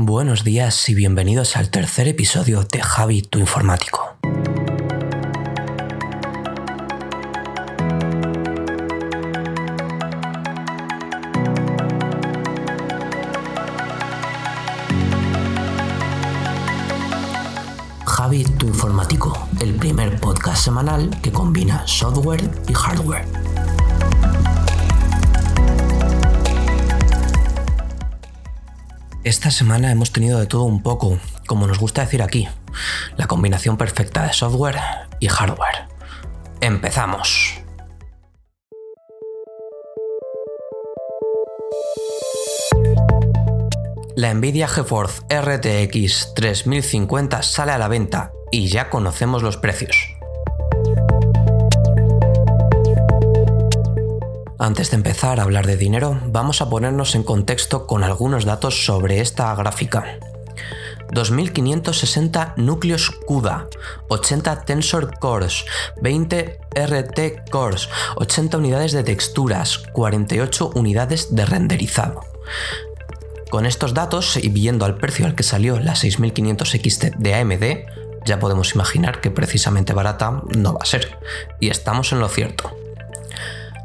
Buenos días y bienvenidos al tercer episodio de Javi, tu informático. Javi, tu informático, el primer podcast semanal que combina software y hardware. Esta semana hemos tenido de todo un poco, como nos gusta decir aquí, la combinación perfecta de software y hardware. Empezamos. La Nvidia GeForce RTX 3050 sale a la venta y ya conocemos los precios. Antes de empezar a hablar de dinero, vamos a ponernos en contexto con algunos datos sobre esta gráfica. 2560 núcleos CUDA, 80 Tensor Cores, 20 RT Cores, 80 unidades de texturas, 48 unidades de renderizado. Con estos datos y viendo al precio al que salió la 6500 XT de AMD, ya podemos imaginar que precisamente barata no va a ser. Y estamos en lo cierto.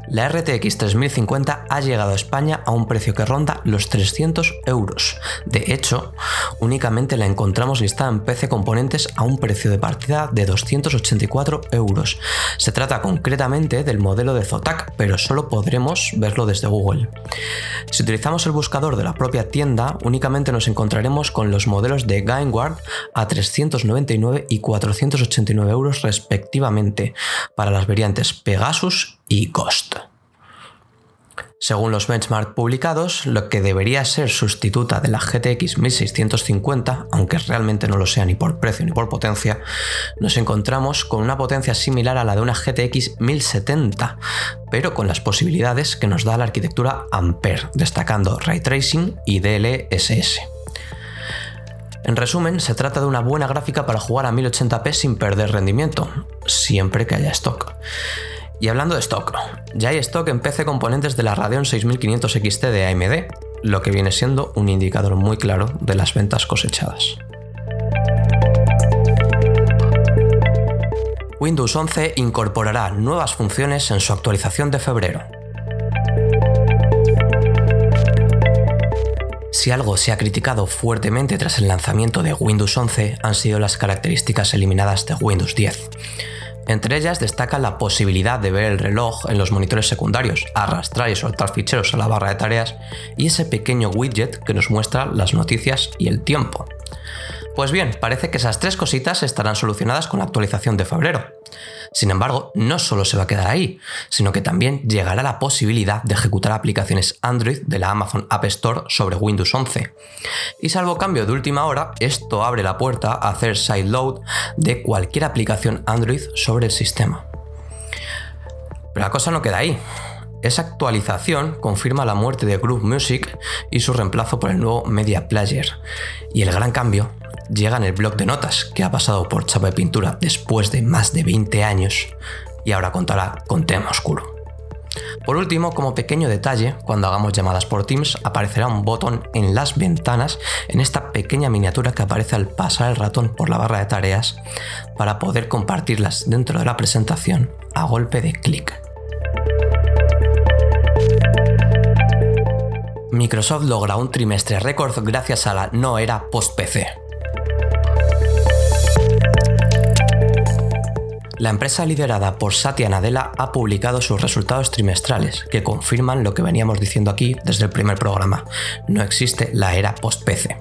La RTX 3050 ha llegado a España a un precio que ronda los 300 euros. De hecho, únicamente la encontramos listada en PC Componentes a un precio de partida de 284 euros. Se trata concretamente del modelo de Zotac, pero solo podremos verlo desde Google. Si utilizamos el buscador de la propia tienda, únicamente nos encontraremos con los modelos de Gameward a 399 y 489 euros respectivamente, para las variantes Pegasus y Ghost. Según los benchmarks publicados, lo que debería ser sustituta de la GTX 1650, aunque realmente no lo sea ni por precio ni por potencia, nos encontramos con una potencia similar a la de una GTX 1070, pero con las posibilidades que nos da la arquitectura Ampere, destacando Ray Tracing y DLSS. En resumen, se trata de una buena gráfica para jugar a 1080p sin perder rendimiento, siempre que haya stock. Y hablando de stock, ya hay stock en PC componentes de la Radeon 6500 XT de AMD, lo que viene siendo un indicador muy claro de las ventas cosechadas. Windows 11 incorporará nuevas funciones en su actualización de febrero. Si algo se ha criticado fuertemente tras el lanzamiento de Windows 11 han sido las características eliminadas de Windows 10. Entre ellas destaca la posibilidad de ver el reloj en los monitores secundarios, arrastrar y soltar ficheros a la barra de tareas y ese pequeño widget que nos muestra las noticias y el tiempo. Pues bien, parece que esas tres cositas estarán solucionadas con la actualización de febrero. Sin embargo, no solo se va a quedar ahí, sino que también llegará la posibilidad de ejecutar aplicaciones Android de la Amazon App Store sobre Windows 11. Y salvo cambio de última hora, esto abre la puerta a hacer sideload de cualquier aplicación Android sobre el sistema. Pero la cosa no queda ahí. Esa actualización confirma la muerte de Groove Music y su reemplazo por el nuevo Media Player. Y el gran cambio llega en el blog de notas, que ha pasado por chapa de pintura después de más de 20 años y ahora contará con tema oscuro. Por último, como pequeño detalle, cuando hagamos llamadas por Teams aparecerá un botón en las ventanas en esta pequeña miniatura que aparece al pasar el ratón por la barra de tareas para poder compartirlas dentro de la presentación a golpe de clic. Microsoft logra un trimestre récord gracias a la no era post-PC. La empresa liderada por Satya Nadella ha publicado sus resultados trimestrales, que confirman lo que veníamos diciendo aquí desde el primer programa. No existe la era post-PC.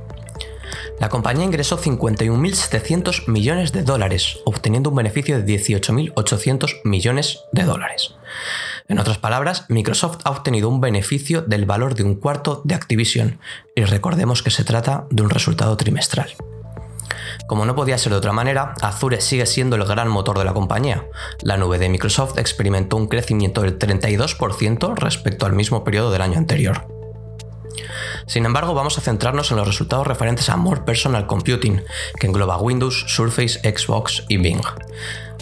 La compañía ingresó 51.700 millones de dólares, obteniendo un beneficio de 18.800 millones de dólares. En otras palabras, Microsoft ha obtenido un beneficio del valor de un cuarto de Activision, y recordemos que se trata de un resultado trimestral. Como no podía ser de otra manera, Azure sigue siendo el gran motor de la compañía. La nube de Microsoft experimentó un crecimiento del 32% respecto al mismo periodo del año anterior. Sin embargo, vamos a centrarnos en los resultados referentes a More Personal Computing, que engloba Windows, Surface, Xbox y Bing.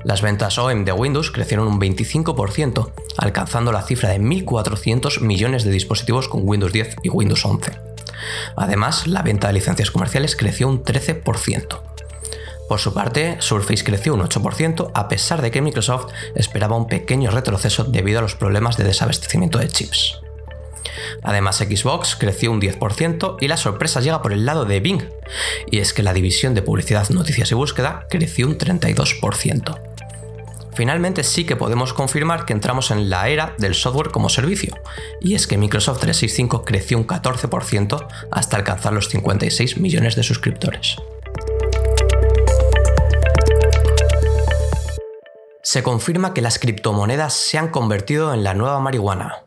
Las ventas OEM de Windows crecieron un 25%, alcanzando la cifra de 1.400 millones de dispositivos con Windows 10 y Windows 11. Además, la venta de licencias comerciales creció un 13%. Por su parte, Surface creció un 8% a pesar de que Microsoft esperaba un pequeño retroceso debido a los problemas de desabastecimiento de chips. Además, Xbox creció un 10% y la sorpresa llega por el lado de Bing, y es que la división de publicidad, noticias y búsqueda creció un 32%. Finalmente sí que podemos confirmar que entramos en la era del software como servicio, y es que Microsoft 365 creció un 14% hasta alcanzar los 56 millones de suscriptores. se confirma que las criptomonedas se han convertido en la nueva marihuana.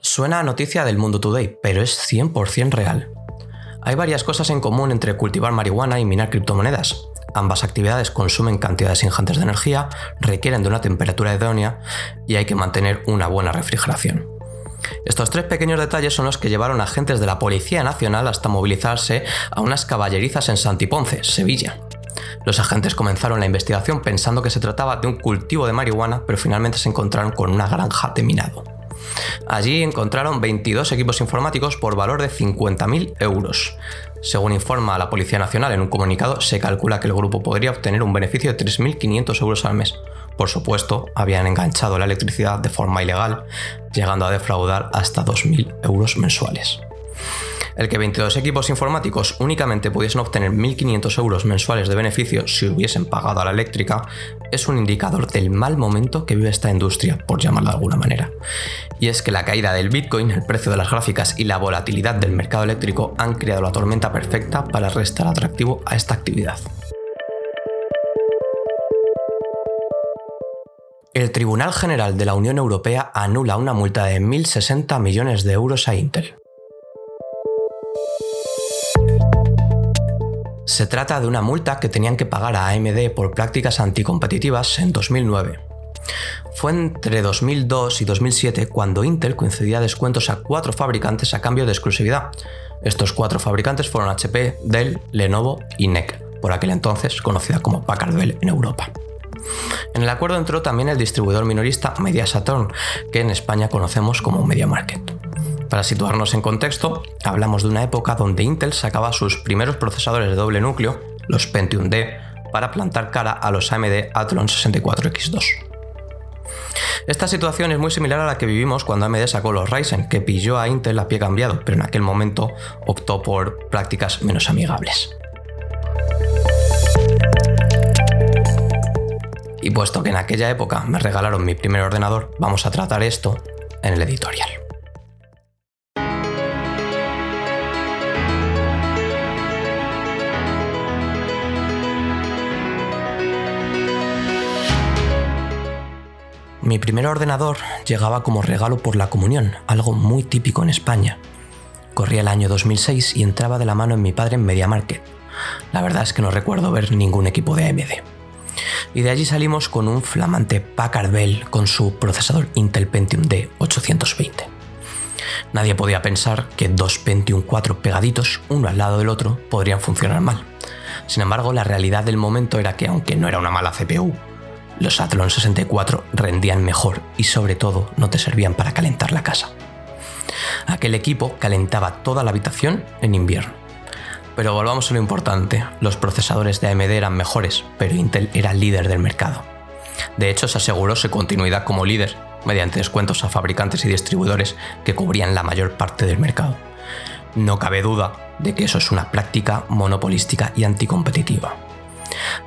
Suena a noticia del mundo today, pero es 100% real. Hay varias cosas en común entre cultivar marihuana y minar criptomonedas. Ambas actividades consumen cantidades ingentes de energía, requieren de una temperatura idónea y hay que mantener una buena refrigeración. Estos tres pequeños detalles son los que llevaron agentes de la Policía Nacional hasta movilizarse a unas caballerizas en Santiponce, Sevilla. Los agentes comenzaron la investigación pensando que se trataba de un cultivo de marihuana, pero finalmente se encontraron con una granja de minado. Allí encontraron 22 equipos informáticos por valor de 50.000 euros. Según informa la Policía Nacional en un comunicado, se calcula que el grupo podría obtener un beneficio de 3.500 euros al mes. Por supuesto, habían enganchado la electricidad de forma ilegal, llegando a defraudar hasta 2.000 euros mensuales. El que 22 equipos informáticos únicamente pudiesen obtener 1.500 euros mensuales de beneficio si hubiesen pagado a la eléctrica es un indicador del mal momento que vive esta industria, por llamarlo de alguna manera. Y es que la caída del Bitcoin, el precio de las gráficas y la volatilidad del mercado eléctrico han creado la tormenta perfecta para restar atractivo a esta actividad. El Tribunal General de la Unión Europea anula una multa de 1.060 millones de euros a Intel. Se trata de una multa que tenían que pagar a AMD por prácticas anticompetitivas en 2009. Fue entre 2002 y 2007 cuando Intel concedía descuentos a cuatro fabricantes a cambio de exclusividad. Estos cuatro fabricantes fueron HP, Dell, Lenovo y NEC, por aquel entonces conocida como Packard Bell en Europa. En el acuerdo entró también el distribuidor minorista Media Saturn, que en España conocemos como Media Market. Para situarnos en contexto, hablamos de una época donde Intel sacaba sus primeros procesadores de doble núcleo, los Pentium D, para plantar cara a los AMD Athlon 64X2. Esta situación es muy similar a la que vivimos cuando AMD sacó los Ryzen, que pilló a Intel a pie cambiado, pero en aquel momento optó por prácticas menos amigables. Y puesto que en aquella época me regalaron mi primer ordenador, vamos a tratar esto en el editorial. Mi primer ordenador llegaba como regalo por la comunión, algo muy típico en España. Corría el año 2006 y entraba de la mano en mi padre en Media Market. La verdad es que no recuerdo ver ningún equipo de AMD. Y de allí salimos con un flamante Packard Bell con su procesador Intel Pentium D 820. Nadie podía pensar que dos Pentium 4 pegaditos, uno al lado del otro, podrían funcionar mal. Sin embargo, la realidad del momento era que aunque no era una mala CPU, los Athlon 64 rendían mejor y sobre todo no te servían para calentar la casa. Aquel equipo calentaba toda la habitación en invierno. Pero volvamos a lo importante, los procesadores de AMD eran mejores, pero Intel era líder del mercado. De hecho, se aseguró su continuidad como líder mediante descuentos a fabricantes y distribuidores que cubrían la mayor parte del mercado. No cabe duda de que eso es una práctica monopolística y anticompetitiva.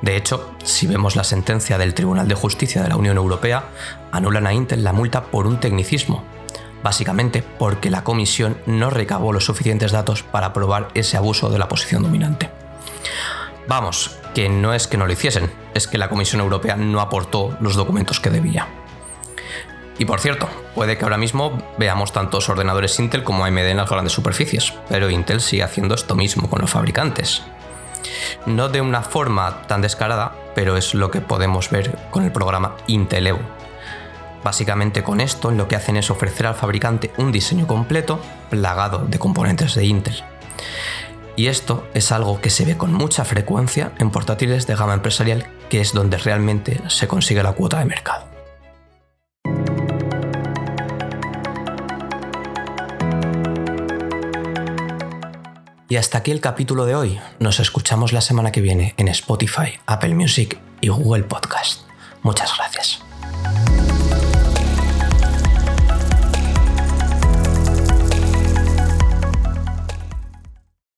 De hecho, si vemos la sentencia del Tribunal de Justicia de la Unión Europea, anulan a Intel la multa por un tecnicismo, básicamente porque la comisión no recabó los suficientes datos para probar ese abuso de la posición dominante. Vamos, que no es que no lo hiciesen, es que la Comisión Europea no aportó los documentos que debía. Y por cierto, puede que ahora mismo veamos tantos ordenadores Intel como AMD en las grandes superficies, pero Intel sigue haciendo esto mismo con los fabricantes. No de una forma tan descarada, pero es lo que podemos ver con el programa Intel Evo. Básicamente con esto lo que hacen es ofrecer al fabricante un diseño completo plagado de componentes de Intel. Y esto es algo que se ve con mucha frecuencia en portátiles de gama empresarial, que es donde realmente se consigue la cuota de mercado. Y hasta aquí el capítulo de hoy. Nos escuchamos la semana que viene en Spotify, Apple Music y Google Podcast. Muchas gracias.